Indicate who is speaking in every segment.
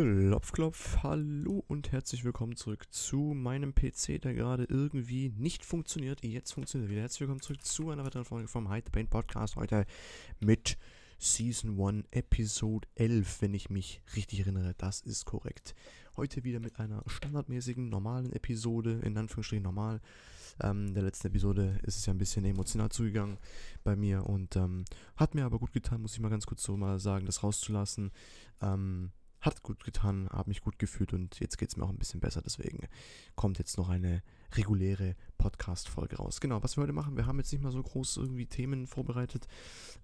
Speaker 1: Klopf, klopf, hallo und herzlich willkommen zurück zu meinem PC, der gerade irgendwie nicht funktioniert. Jetzt funktioniert er wieder. Herzlich willkommen zurück zu einer weiteren Folge vom Hyde Paint Podcast. Heute mit Season 1, Episode 11, wenn ich mich richtig erinnere. Das ist korrekt. Heute wieder mit einer standardmäßigen, normalen Episode, in Anführungsstrichen normal. Ähm, der letzten Episode ist es ja ein bisschen emotional zugegangen bei mir und ähm, hat mir aber gut getan, muss ich mal ganz kurz so mal sagen, das rauszulassen. Ähm, hat gut getan, habe mich gut gefühlt und jetzt geht es mir auch ein bisschen besser. Deswegen kommt jetzt noch eine reguläre Podcast-Folge raus. Genau, was wir heute machen, wir haben jetzt nicht mal so groß irgendwie Themen vorbereitet.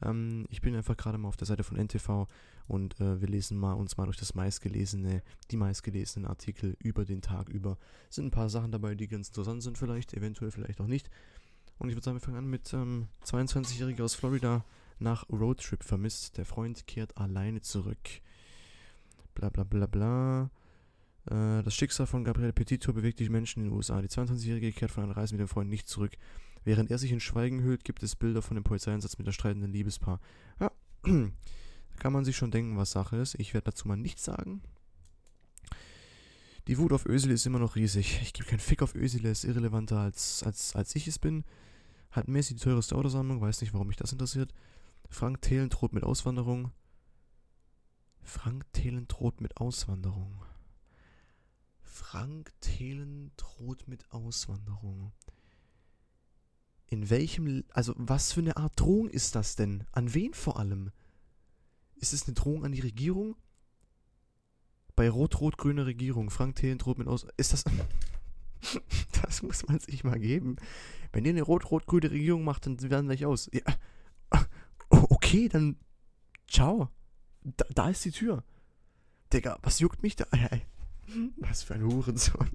Speaker 1: Ähm, ich bin einfach gerade mal auf der Seite von NTV und äh, wir lesen mal uns mal durch das meistgelesene, die meistgelesenen Artikel über den Tag über. Es sind ein paar Sachen dabei, die ganz interessant sind vielleicht, eventuell vielleicht auch nicht. Und ich würde sagen, wir fangen an mit ähm, 22-Jähriger aus Florida nach Roadtrip vermisst. Der Freund kehrt alleine zurück. Bla bla bla bla. Äh, das Schicksal von Gabriel Petito bewegt die Menschen in den USA. Die 22-Jährige kehrt von einer Reise mit dem Freund nicht zurück. Während er sich in Schweigen hüllt, gibt es Bilder von dem Polizeieinsatz mit der streitenden Liebespaar. Ja, da kann man sich schon denken, was Sache ist. Ich werde dazu mal nichts sagen. Die Wut auf Özil ist immer noch riesig. Ich gebe keinen Fick auf Özil, er ist irrelevanter als, als, als ich es bin. Hat Messi die teuerste Autosammlung, weiß nicht, warum mich das interessiert. Frank Thelen droht mit Auswanderung. Frank Thelen droht mit Auswanderung. Frank Thelen droht mit Auswanderung. In welchem, also was für eine Art Drohung ist das denn? An wen vor allem? Ist es eine Drohung an die Regierung? Bei rot-rot-grüner Regierung, Frank Thelen droht mit Aus... Ist das... das muss man sich mal geben. Wenn ihr eine rot-rot-grüne Regierung macht, dann werden wir aus. Ja. Okay, dann ciao. Da, da ist die Tür. Digga, was juckt mich da? Was für ein Hurensohn.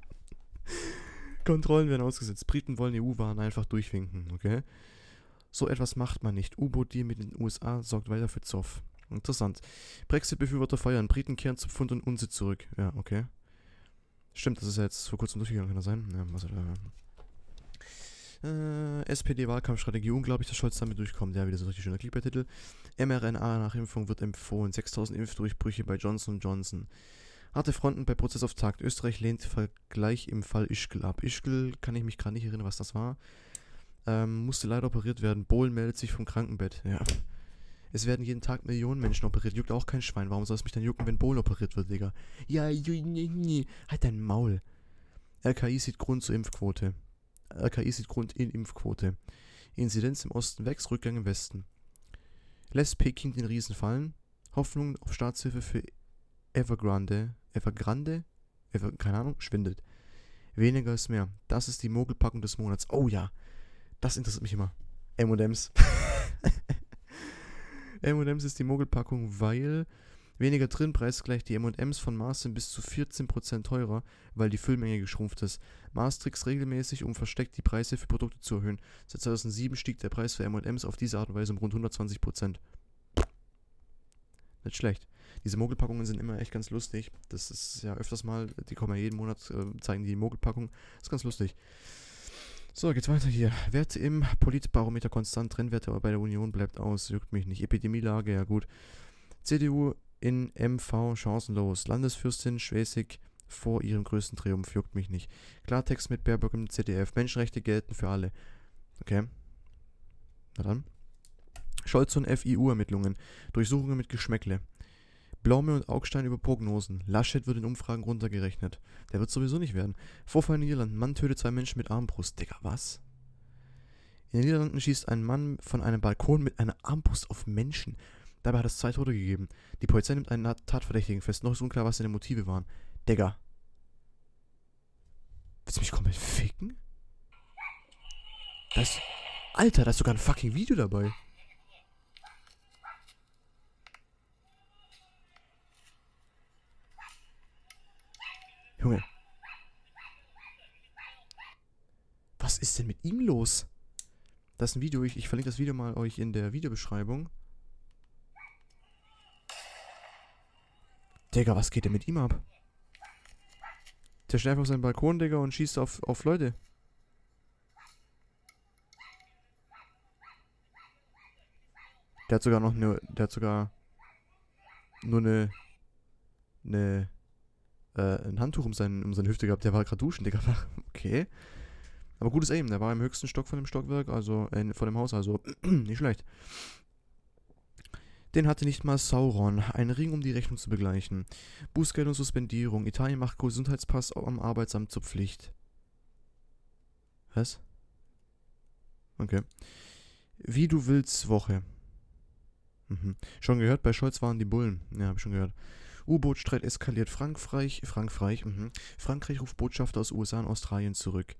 Speaker 1: Kontrollen werden ausgesetzt. Briten wollen EU-Waren einfach durchwinken, okay? So etwas macht man nicht. U-Boot-Deal mit den USA sorgt weiter für Zoff. Interessant. Brexit-Befürworter feiern. Briten kehren zu Pfund und Unsitz zurück. Ja, okay. Stimmt, das ist ja jetzt vor kurzem durchgegangen, kann das sein? Ja, was, äh, äh, SPD-Wahlkampfstrategie. Unglaublich, dass Scholz damit durchkommt. Ja, wieder so ein richtig schöner Clickbait-Titel. mRNA nach Impfung wird empfohlen. 6000 Impfdurchbrüche bei Johnson Johnson. Harte Fronten bei Prozessauftakt. Österreich lehnt Vergleich im Fall Ischgl ab. Ischgl kann ich mich gerade nicht erinnern, was das war. Ähm, musste leider operiert werden. Bohlen meldet sich vom Krankenbett. Ja. Es werden jeden Tag Millionen Menschen operiert. Juckt auch kein Schwein. Warum soll es mich dann jucken, wenn Bohlen operiert wird, Digga? Ja, halt dein Maul. RKI sieht Grund zur Impfquote. RKI sieht Grund in Impfquote. Inzidenz im Osten wächst, Rückgang im Westen. Lässt Peking den Riesen fallen? Hoffnung auf Staatshilfe für Evergrande. Evergrande? Ever, keine Ahnung, schwindet. Weniger ist mehr. Das ist die Mogelpackung des Monats. Oh ja, das interessiert mich immer. M&M's. M&M's ist die Mogelpackung, weil Weniger drin, Preis gleich die M&M's von Mars sind bis zu 14% teurer, weil die Füllmenge geschrumpft ist. Mars trickst regelmäßig, um versteckt die Preise für Produkte zu erhöhen. Seit 2007 stieg der Preis für M&M's auf diese Art und Weise um rund 120%. Nicht schlecht. Diese Mogelpackungen sind immer echt ganz lustig. Das ist ja öfters mal, die kommen ja jeden Monat, äh, zeigen die Mogelpackung. Das ist ganz lustig. So, geht's weiter hier. Werte im Politbarometer konstant, Trendwerte bei der Union bleibt aus, juckt mich nicht. Epidemielage, ja gut. CDU in MV chancenlos. Landesfürstin Schwesig vor ihrem größten Triumph juckt mich nicht. Klartext mit Baerbock im ZDF. Menschenrechte gelten für alle. Okay. Na dann. Scholz und FIU-Ermittlungen. Durchsuchungen mit Geschmäckle. Blaume und Augstein über Prognosen. Laschet wird in Umfragen runtergerechnet. Der wird sowieso nicht werden. Vorfall in Niederlanden. Mann tötet zwei Menschen mit Armbrust. Digga, was? In den Niederlanden schießt ein Mann von einem Balkon mit einer Armbrust auf Menschen. Dabei hat es zwei Tote gegeben. Die Polizei nimmt einen Tatverdächtigen fest. Noch ist unklar, was seine Motive waren. Digga. Willst du mich komplett ficken? Das. Alter, da ist sogar ein fucking Video dabei. Junge. Was ist denn mit ihm los? Das ist ein Video, ich, ich verlinke das Video mal euch in der Videobeschreibung. Digga, was geht denn mit ihm ab? Der steht auf seinem Balkon, Digga, und schießt auf, auf Leute. Der hat sogar noch eine, der hat sogar nur eine, eine äh, ein Handtuch um, seinen, um seine Hüfte gehabt. Der war gerade duschen, Digga. Okay. Aber gutes Aim, der war im höchsten Stock von dem Stockwerk, also äh, von dem Haus, also nicht schlecht. Den hatte nicht mal Sauron, einen Ring, um die Rechnung zu begleichen. Bußgeld und Suspendierung. Italien macht Gesundheitspass am Arbeitsamt zur Pflicht. Was? Okay. Wie du willst, Woche. Mhm. Schon gehört, bei Scholz waren die Bullen. Ja, hab ich schon gehört. U-Boot-Streit eskaliert. Frankreich, Frankreich, mhm. Frankreich ruft Botschafter aus USA und Australien zurück.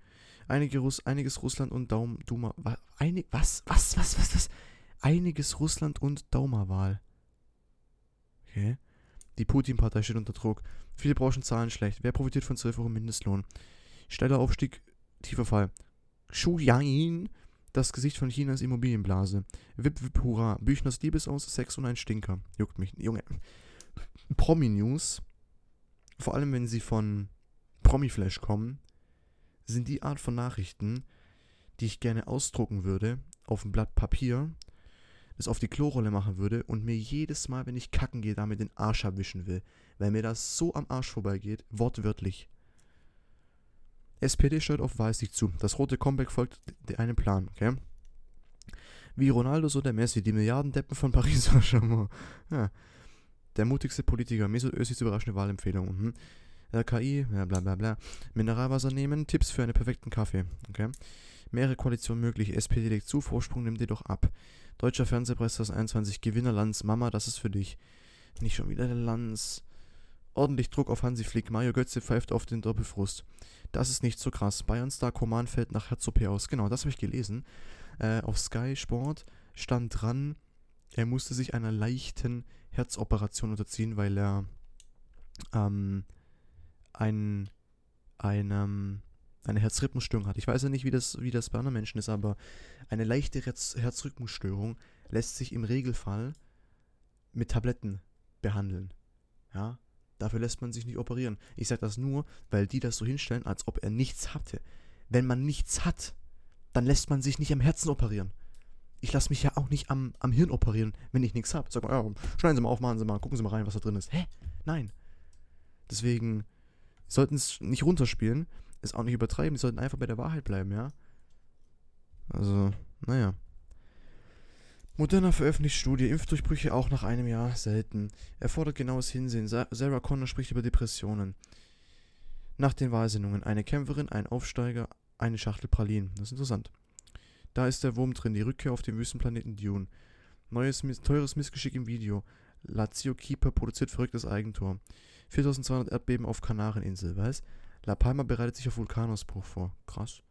Speaker 1: Einige Russ, einiges Russland und Daum, Duma, wa, einig, was, was, was, was, was? Einiges Russland und Daumerwahl. Okay. Die Putin-Partei steht unter Druck. Viele Branchen zahlen schlecht. Wer profitiert von 12 Euro Mindestlohn? Steiler Aufstieg, tiefer Fall. Xu Yain, das Gesicht von Chinas Immobilienblase. Wip, wip, hurra. Büchners Liebesaus, Sex und ein Stinker. Juckt mich. Junge. Promi-News, vor allem wenn sie von Promi-Flash kommen, sind die Art von Nachrichten, die ich gerne ausdrucken würde auf ein Blatt Papier, das auf die Klorolle machen würde und mir jedes Mal, wenn ich kacken gehe, damit den Arsch abwischen will, weil mir das so am Arsch vorbeigeht, wortwörtlich. SPD steuert auf Weiß zu. Das rote Comeback folgt einem Plan, okay? Wie Ronaldo, so der Messi, die Milliardendeppen von Paris Saint-Germain. Ja. Der mutigste Politiker, Mesut Özils überraschende Wahlempfehlung. Mhm. RKI, ja, bla bla bla. Mineralwasser nehmen, Tipps für einen perfekten Kaffee. Okay. Mehrere Koalitionen möglich, SPD legt zu, Vorsprung nimmt jedoch ab. Deutscher Fernsehpreis 2021, Gewinner Lanz, Mama, das ist für dich. Nicht schon wieder der Lanz. Ordentlich Druck auf Hansi Flick, Mario Götze pfeift auf den Doppelfrust. Das ist nicht so krass. Bayern-Star Koman fällt nach Herz-OP aus. Genau, das habe ich gelesen. Äh, auf Sky Sport stand dran, er musste sich einer leichten Herzoperation unterziehen, weil er ähm, ein, ein, ähm, eine Herzrhythmusstörung hat. Ich weiß ja nicht, wie das, wie das bei anderen Menschen ist, aber eine leichte Herz Herzrhythmusstörung lässt sich im Regelfall mit Tabletten behandeln. Ja, dafür lässt man sich nicht operieren. Ich sage das nur, weil die das so hinstellen, als ob er nichts hatte. Wenn man nichts hat, dann lässt man sich nicht am Herzen operieren. Ich lasse mich ja auch nicht am, am Hirn operieren, wenn ich nichts habe. Sag mal, ja, schneiden Sie mal auf, machen Sie mal, gucken Sie mal rein, was da drin ist. Hä? Nein. Deswegen sollten es nicht runterspielen, es auch nicht übertreiben, die sollten einfach bei der Wahrheit bleiben, ja? Also, naja. Moderna veröffentlicht Studie, Impfdurchbrüche auch nach einem Jahr selten. Erfordert genaues Hinsehen. Sarah Connor spricht über Depressionen. Nach den Wahlsendungen eine Kämpferin, ein Aufsteiger, eine Schachtel Pralinen. Das ist interessant. Da ist der Wurm drin, die Rückkehr auf den Wüstenplaneten Dune. Neues, teures Missgeschick im Video. Lazio Keeper produziert verrücktes Eigentor. 4200 Erdbeben auf Kanareninsel, was? La Palma bereitet sich auf Vulkanausbruch vor. Krass.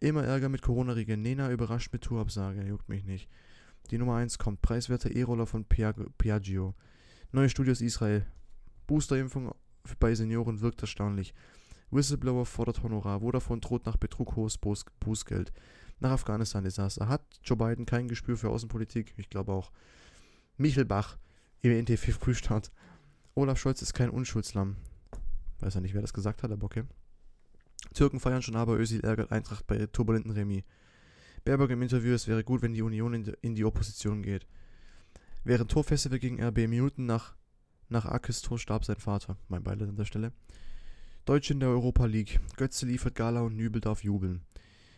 Speaker 1: Immer Ärger mit Corona-Regeln. Nena überrascht mit Tourabsage. Juckt mich nicht. Die Nummer 1 kommt. Preiswerter E-Roller von Piaggio. Neue Studie aus Israel. Boosterimpfung bei Senioren wirkt erstaunlich. Whistleblower fordert Honorar. Vodafone droht nach Betrug hohes Bußgeld. Nach Afghanistan-Desaster. Hat Joe Biden kein Gespür für Außenpolitik? Ich glaube auch. Michelbach im NTV-Frühstart. Olaf Scholz ist kein Unschuldslamm. Weiß ja nicht, wer das gesagt hat, aber okay. Türken feiern schon aber, Özil ärgert Eintracht bei turbulenten Remi. Baerbock im Interview, es wäre gut, wenn die Union in die, in die Opposition geht. Während Torfestival gegen RB Minuten nach, nach Akes Tor starb sein Vater. Mein Beileid an der Stelle. Deutsche in der Europa League. Götze liefert Gala und Nübel darf jubeln.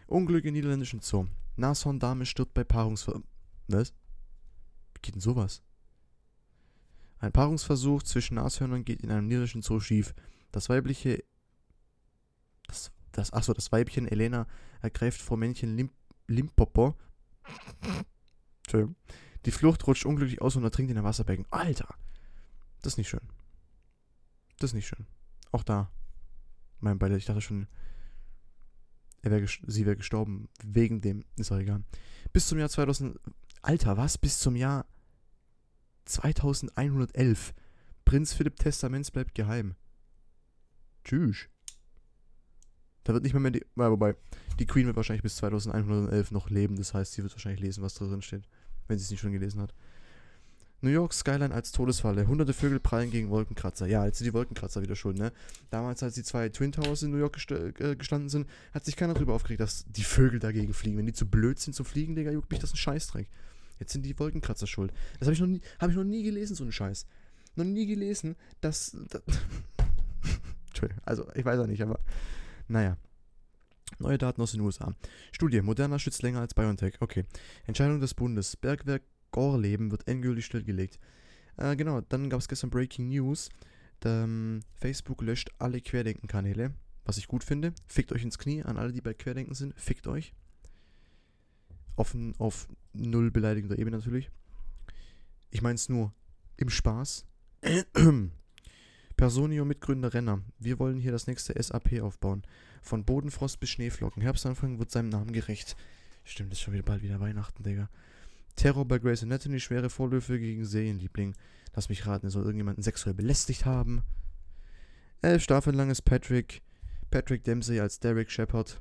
Speaker 1: Unglück in niederländischen Zoo. Nashorn Dame stirbt bei Paarungsver... Was? Wie geht denn sowas? Ein Paarungsversuch zwischen Nashörnern geht in einem niederländischen Zoo schief. Das weibliche... Das, das, achso, das Weibchen Elena ergreift vor Männchen Lim, Limpopo. Entschuldigung. Die Flucht rutscht unglücklich aus und ertrinkt in ein Wasserbecken. Alter! Das ist nicht schön. Das ist nicht schön. Auch da. Mein Beileid, ich dachte schon, wär sie wäre gestorben wegen dem. Ist auch egal. Bis zum Jahr 2000. Alter, was? Bis zum Jahr 2111. Prinz Philipp Testaments bleibt geheim. Tschüss. Da wird nicht mehr mehr die. Wobei, die Queen wird wahrscheinlich bis 2111 noch leben. Das heißt, sie wird wahrscheinlich lesen, was drin steht. Wenn sie es nicht schon gelesen hat. New York Skyline als Todesfalle. Hunderte Vögel prallen gegen Wolkenkratzer. Ja, jetzt sind die Wolkenkratzer wieder schuld, ne? Damals, als die zwei Twin Towers in New York gest äh, gestanden sind, hat sich keiner darüber aufgeregt, dass die Vögel dagegen fliegen. Wenn die zu blöd sind zu fliegen, Digga, juckt mich das ein Scheißdreck. Jetzt sind die Wolkenkratzer schuld. Das habe ich, noch nie, hab ich noch nie gelesen, so einen Scheiß. Noch nie gelesen, dass. dass Entschuldigung. Also, ich weiß auch nicht, aber naja. Neue Daten aus den USA. Studie. Moderna schützt länger als BioNTech. Okay. Entscheidung des Bundes. Bergwerk Gorleben wird endgültig stillgelegt. Äh, genau, dann gab es gestern Breaking News. Ähm, Facebook löscht alle Querdenken-Kanäle. Was ich gut finde. Fickt euch ins Knie an alle, die bei Querdenken sind. Fickt euch. Offen auf null beleidigender Ebene natürlich. Ich meine es nur im Spaß. Personio Mitgründer Renner. Wir wollen hier das nächste SAP aufbauen. Von Bodenfrost bis Schneeflocken. Herbstanfang wird seinem Namen gerecht. Stimmt, ist schon wieder bald wieder Weihnachten, Digga. Terror bei Grace Anatomy, schwere Vorwürfe gegen Serienliebling. Lass mich raten, er soll irgendjemanden sexuell belästigt haben. Elf Staffeln lang ist Patrick, Patrick Dempsey als Derek Shepard.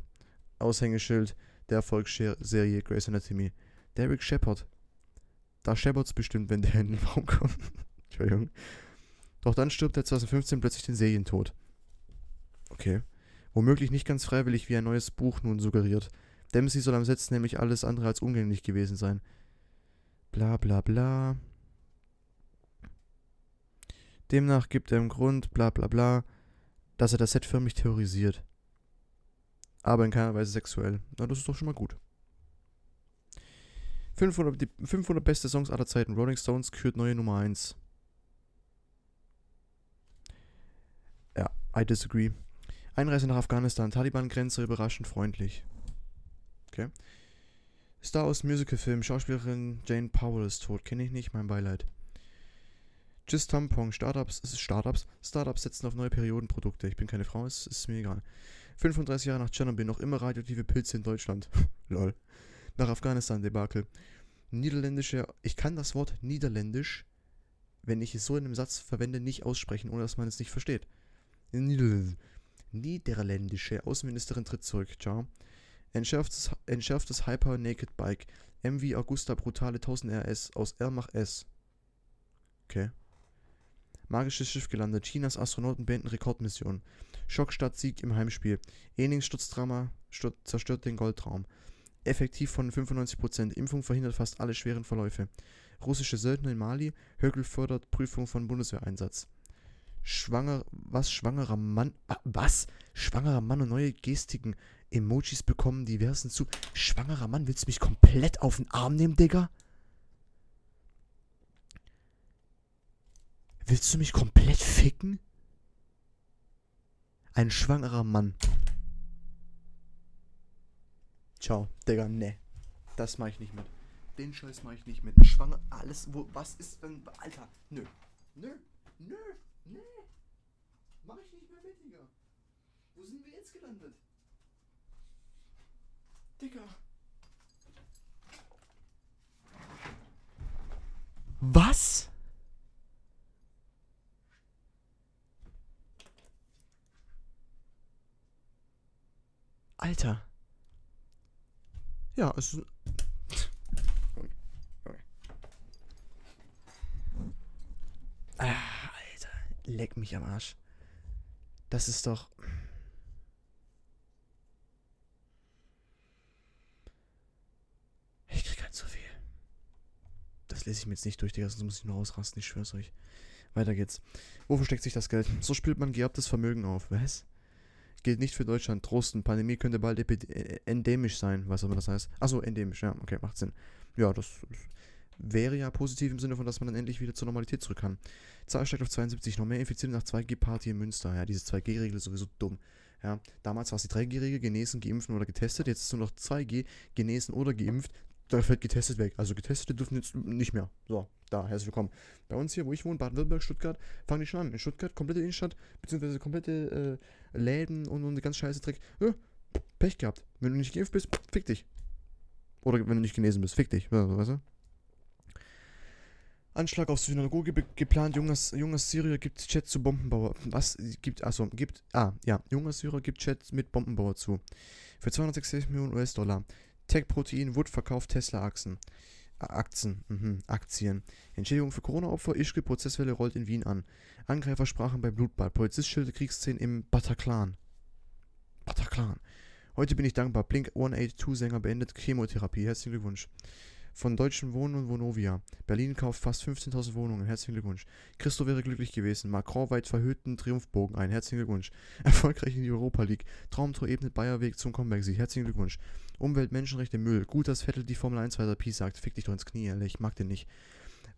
Speaker 1: Aushängeschild der Erfolgsserie Grace Anatomy. Derek Shepard. Da Shepard's bestimmt, wenn der in den Raum kommt. Entschuldigung. Doch dann stirbt er 2015 plötzlich den Serientod. Okay. Womöglich nicht ganz freiwillig, wie ein neues Buch nun suggeriert. Dempsey soll am Set nämlich alles andere als umgänglich gewesen sein. Bla bla bla. Demnach gibt er im Grund, bla bla bla, dass er das Set förmlich terrorisiert. Aber in keiner Weise sexuell. Na, das ist doch schon mal gut. 500, die 500 beste Songs aller Zeiten. Rolling Stones kürt neue Nummer 1. Ja, I disagree. Einreise nach Afghanistan. Taliban-Grenze überraschend freundlich. Okay. Star Wars Musical-Film. Schauspielerin Jane Powell ist tot. Kenne ich nicht, mein Beileid. Just Tampon. Startups. Es ist Startups. Startups setzen auf neue Periodenprodukte. Ich bin keine Frau, es ist mir egal. 35 Jahre nach Tschernobyl. Noch immer radioaktive Pilze in Deutschland. Lol. Nach Afghanistan-Debakel. Niederländische. Ich kann das Wort Niederländisch, wenn ich es so in einem Satz verwende, nicht aussprechen, ohne dass man es nicht versteht. Niederländische Außenministerin tritt zurück. Ciao. Entschärftes, entschärftes Hyper Naked Bike. MV Augusta Brutale 1000 RS aus Ermach S. Okay. Magisches Schiff gelandet. Chinas Astronauten beenden Rekordmission. Schockstadt-Sieg im Heimspiel. Enings Sturzdrama zerstört den Goldraum. Effektiv von 95%. Impfung verhindert fast alle schweren Verläufe. Russische Söldner in Mali. Höckel fördert Prüfung von Bundeswehreinsatz. Schwanger, was? Schwangerer Mann, was? Schwangerer Mann und neue Gestiken. Emojis bekommen diversen zu. Schwangerer Mann, willst du mich komplett auf den Arm nehmen, Digga? Willst du mich komplett ficken? Ein schwangerer Mann. Ciao, Digga, ne. Das mach ich nicht mit. Den Scheiß mach ich nicht mit. Schwanger, alles, wo, was ist denn, Alter, nö. Nö, nö, nö. Mach ich nicht mehr mit, Digga. Wo sind wir jetzt gelandet? Digga. Was? Alter. Ja, es ist. Ah, Alter. Leck mich am Arsch. Das ist doch. Ich krieg halt zu viel. Das lese ich mir jetzt nicht durch, Digga, sonst muss ich nur ausrasten, ich schwör's euch. Weiter geht's. Wo versteckt sich das Geld? So spielt man geerbtes Vermögen auf. Was? Gilt nicht für Deutschland. Trosten. Pandemie könnte bald äh, endemisch sein. Was auch immer das heißt. Achso, endemisch. Ja, okay, macht Sinn. Ja, das wäre ja positiv im Sinne von, dass man dann endlich wieder zur Normalität zurück kann. Zahl steigt auf 72. Noch mehr Infizierte nach 2G-Party in Münster. Ja, diese 2G-Regel ist sowieso dumm. Ja, damals war es die 3G-Regel, genesen, geimpft oder getestet. Jetzt ist nur noch 2G, genesen oder geimpft da fällt getestet weg. Also Getestete dürfen jetzt nicht mehr. So, da, herzlich willkommen. Bei uns hier, wo ich wohne, Baden-Württemberg, Stuttgart, fangen die schon an. In Stuttgart, komplette Innenstadt, beziehungsweise komplette äh, Läden und, und ganz scheiße Dreck. Ja, Pech gehabt. Wenn du nicht geimpft bist, fick dich. Oder wenn du nicht genesen bist, fick dich. Weißt du? Anschlag auf Synagoge geplant, junger, junger Syrier gibt Chat zu Bombenbauer. Was gibt, achso, gibt, ah, ja, junger Syrier gibt Chat mit Bombenbauer zu. Für 260 Millionen US-Dollar. Tech-Protein Wood verkauft Tesla-Aktien. Aktien, mhm, Aktien. Entschädigung für Corona-Opfer, Ischke Prozesswelle rollt in Wien an. Angreifer sprachen bei Blutbad. Polizist schildert Kriegsszenen im Bataclan. Bataclan. Heute bin ich dankbar. Blink 182-Sänger beendet Chemotherapie. Herzlichen Glückwunsch. Von Deutschen Wohnen und Vonovia. Berlin kauft fast 15.000 Wohnungen. Herzlichen Glückwunsch. Christo wäre glücklich gewesen. Macron weit verhüllten Triumphbogen ein. Herzlichen Glückwunsch. Erfolgreich in die Europa League. Traumtor ebnet Bayerweg zum Comeback-Sieg. Herzlichen Glückwunsch. Umwelt, Menschenrechte, Müll. Gut, dass Vettel die Formel 1 weiter Pi sagt. Fick dich doch ins Knie, ehrlich. Ich mag den nicht.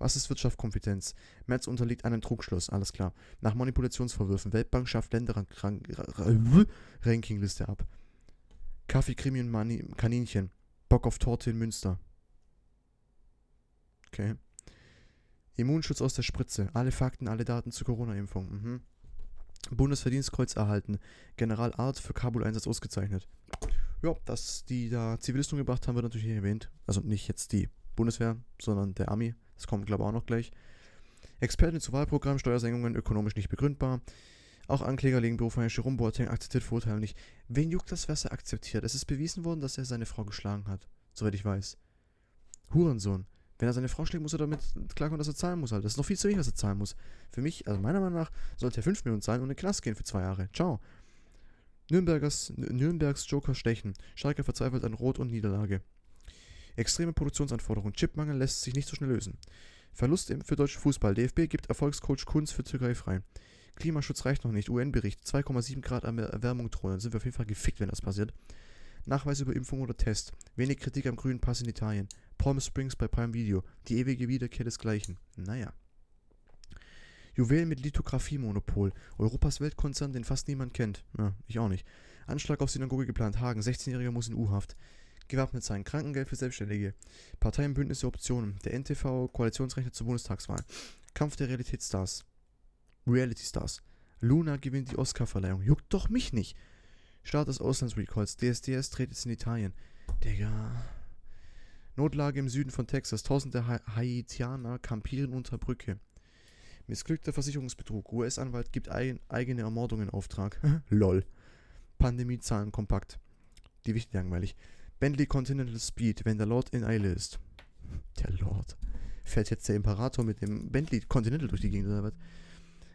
Speaker 1: Was ist Wirtschaftskompetenz? Merz unterliegt einem Trugschluss, alles klar. Nach Manipulationsvorwürfen. Weltbank schafft Länder-Rankingliste ab. Kaffee, Krimi und Mani Kaninchen. Bock auf Torte in Münster. Okay. Immunschutz aus der Spritze. Alle Fakten, alle Daten zur Corona-Impfung. Mhm. Bundesverdienstkreuz erhalten. General Art für Kabul-Einsatz ausgezeichnet. Ja, dass die da Zivilisten gebracht haben, wird natürlich nicht erwähnt. Also nicht jetzt die Bundeswehr, sondern der Army. Das kommt, glaube ich, auch noch gleich. Experten zu Wahlprogramm, Steuersenkungen ökonomisch nicht begründbar. Auch Ankläger legen Beruf an Jerome Boateng akzeptiert Vorurteile nicht. Wen juckt das, was er akzeptiert? Es ist bewiesen worden, dass er seine Frau geschlagen hat. Soweit ich weiß. Hurensohn. Wenn er seine Frau schlägt, muss er damit klarkommen, dass er zahlen muss. Halt. Das ist noch viel zu wenig, was er zahlen muss. Für mich, also meiner Meinung nach, sollte er 5 Millionen zahlen und in den Knast gehen für zwei Jahre. Ciao. Nürnbergers, Nürnbergs Joker stechen. Schalke verzweifelt an Rot und Niederlage. Extreme Produktionsanforderungen. Chipmangel lässt sich nicht so schnell lösen. Verlust für deutschen Fußball. DFB gibt Erfolgscoach Kunz für Türkei frei. Klimaschutz reicht noch nicht. UN-Bericht. 2,7 Grad Erwärmung drohen. Dann sind wir auf jeden Fall gefickt, wenn das passiert. Nachweis über Impfung oder Test. Wenig Kritik am grünen Pass in Italien. Palm Springs bei Prime Video. Die ewige Wiederkehr desgleichen. Naja. Juwelen mit Lithografie-Monopol. Europas Weltkonzern, den fast niemand kennt. Ja, ich auch nicht. Anschlag auf Synagoge geplant. Hagen. 16-Jähriger muss in U-Haft gewappnet sein. Krankengeld für Selbstständige. Parteienbündnisse Optionen. Der NTV Koalitionsrechner zur Bundestagswahl. Kampf der Realitätsstars. Reality Stars. Luna gewinnt die Oscar-Verleihung. Juckt doch mich nicht. Start des Auslandsrecalls. DSDS dreht jetzt in Italien. Digga. Notlage im Süden von Texas. Tausende ha Haitianer kampieren unter Brücke. Missglückter Versicherungsbetrug. US-Anwalt gibt ein, eigene Ermordung in Auftrag. Lol. Pandemiezahlen kompakt. Die wichtig langweilig. Bentley Continental Speed, wenn der Lord in Eile ist. Der Lord. Fährt jetzt der Imperator mit dem Bentley Continental durch die Gegend oder was?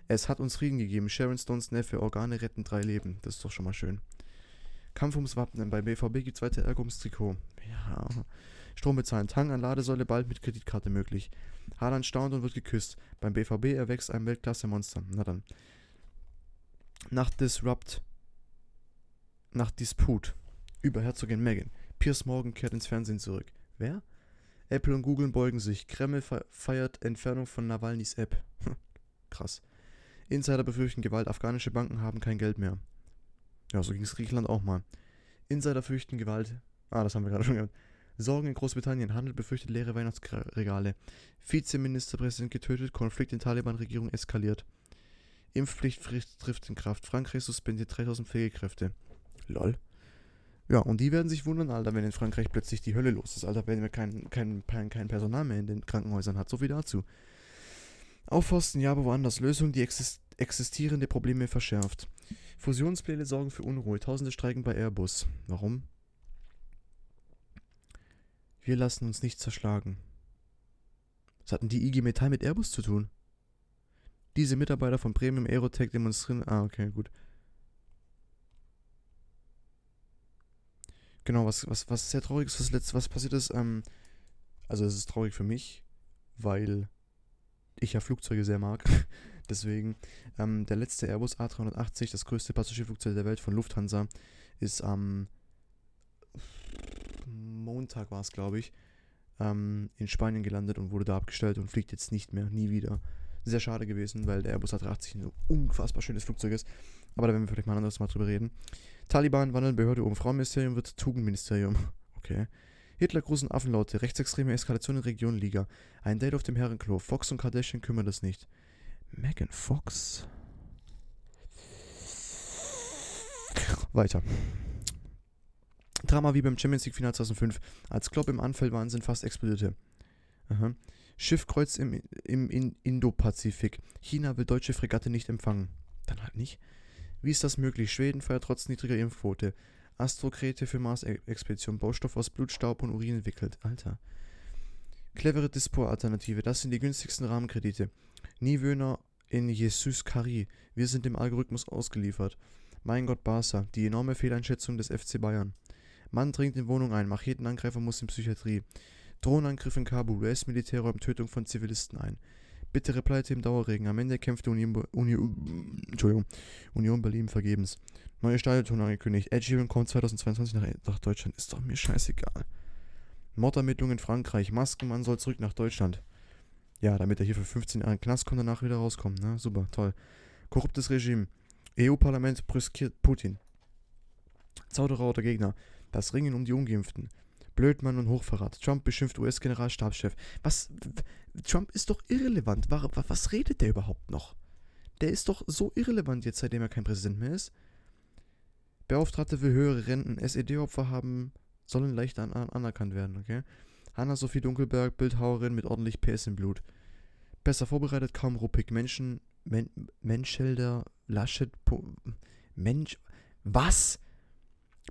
Speaker 1: Es hat uns Frieden gegeben. Sharon Stones Neffe, Organe retten drei Leben. Das ist doch schon mal schön. Kampf ums Wappen. Bei BVB gibt es weiter Ärger ums Trikot. Ja. Strom bezahlen. Tang an Ladesäule bald mit Kreditkarte möglich. Haaland staunt und wird geküsst. Beim BVB erwächst ein Weltklasse-Monster. Na dann. Nach Disrupt. Nach Disput. Über Herzogin Megan. Piers Morgan kehrt ins Fernsehen zurück. Wer? Apple und Google beugen sich. Kreml feiert Entfernung von Nawalnys App. Krass. Insider befürchten Gewalt. Afghanische Banken haben kein Geld mehr. Ja, so ging es Griechenland auch mal. Insider fürchten Gewalt. Ah, das haben wir gerade schon gehört. Sorgen in Großbritannien. Handel befürchtet leere Weihnachtsregale. Vizeministerpräsident getötet. Konflikt in Taliban-Regierung eskaliert. Impfpflicht trifft in Kraft. Frankreich suspendiert 3000 Pflegekräfte. Lol. Ja, und die werden sich wundern, Alter, wenn in Frankreich plötzlich die Hölle los ist, Alter, wenn man kein, kein, kein Personal mehr in den Krankenhäusern hat. So viel dazu. Aufforsten, ja, aber woanders. Lösung, die existierende Probleme verschärft. Fusionspläne sorgen für Unruhe. Tausende streiken bei Airbus. Warum? Wir lassen uns nicht zerschlagen. Was hatten die IG Metall mit Airbus zu tun? Diese Mitarbeiter von Premium Aerotech demonstrieren. Ah, okay, gut. Genau, was, was, was sehr traurig ist, was, letzt, was passiert ist, ähm, also es ist traurig für mich, weil ich ja Flugzeuge sehr mag. Deswegen, ähm, der letzte Airbus A380, das größte Passagierflugzeug der Welt von Lufthansa, ist am Montag war es, glaube ich, ähm, in Spanien gelandet und wurde da abgestellt und fliegt jetzt nicht mehr, nie wieder. Sehr schade gewesen, weil der Airbus A380 ein unfassbar schönes Flugzeug ist. Aber da werden wir vielleicht mal ein anderes Mal drüber reden. Taliban wandeln Behörde um. Frauenministerium wird Tugendministerium. Okay. Hitler großen Affenlaute. Rechtsextreme Eskalation in Region Liga. Ein Date auf dem Herrenklo. Fox und Kardashian kümmern das nicht. Megan Fox. Weiter. Drama wie beim Champions League Final 2005, als Klopp im Anfallwahnsinn fast explodierte. Aha. Schiffkreuz im, im, im Indopazifik. China will deutsche Fregatte nicht empfangen. Dann halt nicht. Wie ist das möglich? Schweden feiert trotz niedriger Impfquote. Astrokrete für Mars-Expedition. Baustoff aus Blut, Staub und Urin entwickelt. Alter. Clevere Dispor-Alternative. Das sind die günstigsten Rahmenkredite. Niewöhner in Jesus Kari. Wir sind dem Algorithmus ausgeliefert. Mein Gott, Barca. Die enorme Fehleinschätzung des FC Bayern. Mann dringt in Wohnung ein. Machetenangreifer muss in Psychiatrie. Drohnenangriff in Kabul. US-Militär räumt Tötung von Zivilisten ein. Bittere Pleite im Dauerregen. Am Ende kämpfte Union, Union, Entschuldigung, Union Berlin vergebens. Neue Stadionton angekündigt. Ed Sheeran kommt 2022 nach, nach Deutschland. Ist doch mir scheißegal. Mordermittlungen in Frankreich. Maskenmann soll zurück nach Deutschland. Ja, damit er hier für 15 Jahre in Knast kommt danach wieder rauskommt. Ne? Super, toll. Korruptes Regime. EU-Parlament brüskiert Putin. Zauderer oder Gegner. Das Ringen um die Ungeimpften. Blödmann und Hochverrat. Trump beschimpft US-Generalstabschef. Was? Trump ist doch irrelevant. Was redet der überhaupt noch? Der ist doch so irrelevant jetzt, seitdem er kein Präsident mehr ist. Beauftragte für höhere Renten. SED-Opfer haben, sollen leicht an, an, anerkannt werden, okay? Hanna-Sophie Dunkelberg, Bildhauerin mit ordentlich PS im Blut. Besser vorbereitet, kaum ruppig. Menschen, Men, Menschelder, Laschet, Mensch, was?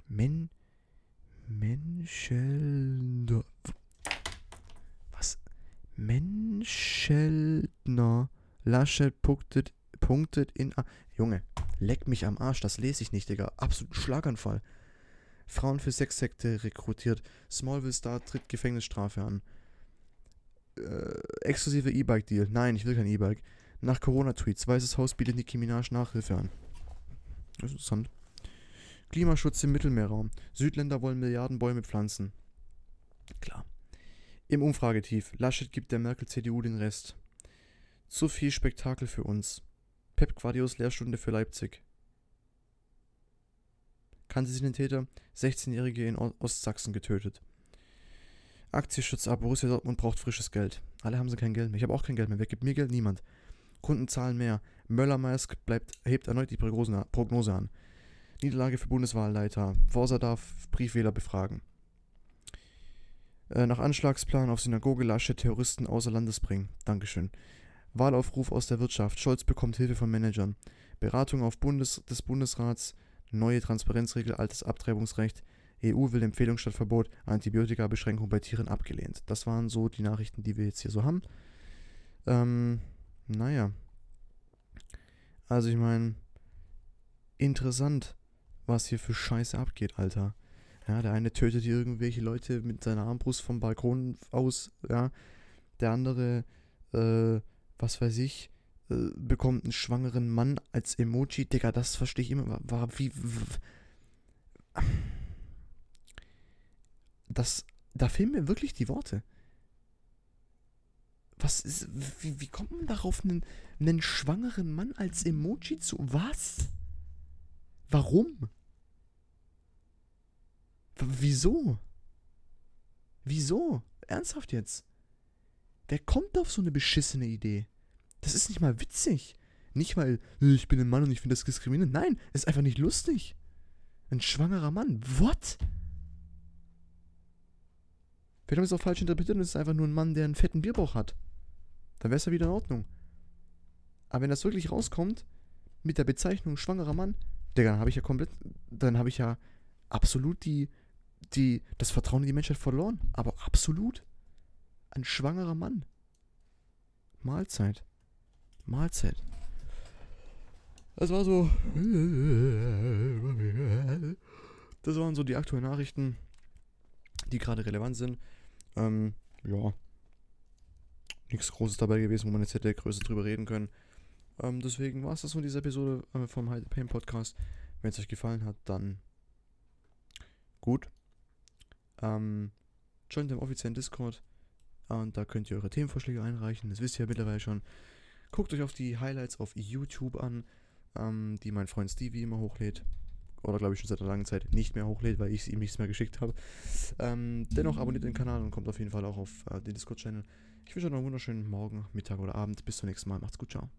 Speaker 1: Men, Menschelder, was? Menscheldner, Laschet punktet, punktet in, ah, Junge, leck mich am Arsch, das lese ich nicht, Digga. Absolut Schlaganfall. Frauen für Sexsekte rekrutiert. Smallville Star tritt Gefängnisstrafe an. Äh, exklusive E-Bike-Deal. Nein, ich will kein E-Bike. Nach Corona-Tweets. Weißes Haus bietet Nicki Minaj Nachhilfe an. Interessant. Klimaschutz im Mittelmeerraum. Südländer wollen Milliarden Bäume pflanzen. Klar. Im Umfragetief. Laschet gibt der Merkel-CDU den Rest. Zu viel Spektakel für uns. Pep Guardios Lehrstunde für Leipzig. Kannte sie den Täter? 16-Jährige in Ostsachsen getötet. Aktienschutz. Borussia Dortmund braucht frisches Geld. Alle haben sie kein Geld mehr. Ich habe auch kein Geld mehr. Wer gibt mir Geld? Niemand. Kunden zahlen mehr. Möller-Maersk bleibt, hebt erneut die Prognose an. Niederlage für Bundeswahlleiter. Forsa darf Briefwähler befragen. Äh, nach Anschlagsplan auf Synagoge Lasche Terroristen außer Landes bringen. Dankeschön. Wahlaufruf aus der Wirtschaft. Scholz bekommt Hilfe von Managern. Beratung auf Bundes des Bundesrats. Neue Transparenzregel, altes Abtreibungsrecht. EU will Empfehlung statt Verbot. Antibiotika-Beschränkung bei Tieren abgelehnt. Das waren so die Nachrichten, die wir jetzt hier so haben. Ähm, naja. Also ich meine, interessant, was hier für Scheiße abgeht, Alter. Ja, der eine tötet hier irgendwelche Leute mit seiner Armbrust vom Balkon aus, ja. Der andere, äh, was weiß ich, äh, bekommt einen schwangeren Mann als Emoji. Digga, das verstehe ich immer. War, wie. Das. Da fehlen mir wirklich die Worte. Was ist. Wie, wie kommt man darauf, einen, einen schwangeren Mann als Emoji zu. Was? Warum? W wieso? Wieso? Ernsthaft jetzt? Wer kommt auf so eine beschissene Idee? Das ist nicht mal witzig. Nicht mal, ich bin ein Mann und ich finde das diskriminierend. Nein, es ist einfach nicht lustig. Ein schwangerer Mann. What? Wir haben es auch falsch interpretiert und es ist einfach nur ein Mann, der einen fetten Bierbauch hat. Dann wäre es ja wieder in Ordnung. Aber wenn das wirklich rauskommt, mit der Bezeichnung schwangerer Mann, Digga, dann habe ich ja komplett, dann habe ich ja absolut die, die, das Vertrauen in die Menschheit verloren. Aber absolut. Ein schwangerer Mann. Mahlzeit. Mahlzeit. Das war so. Das waren so die aktuellen Nachrichten, die gerade relevant sind. Ähm, ja. Nichts Großes dabei gewesen, wo man jetzt hätte größer drüber reden können. Ähm, deswegen war es das von dieser Episode äh, vom Hide Pain Podcast. Wenn es euch gefallen hat, dann gut. Ähm, joint dem offiziellen Discord. Und da könnt ihr eure Themenvorschläge einreichen. Das wisst ihr ja mittlerweile schon. Guckt euch auf die Highlights auf YouTube an, ähm, die mein Freund Stevie immer hochlädt. Oder glaube ich schon seit einer langen Zeit nicht mehr hochlädt, weil ich ihm nichts mehr geschickt habe. Ähm, dennoch abonniert den Kanal und kommt auf jeden Fall auch auf äh, den Discord-Channel. Ich wünsche euch noch einen wunderschönen Morgen, Mittag oder Abend. Bis zum nächsten Mal. Macht's gut, ciao.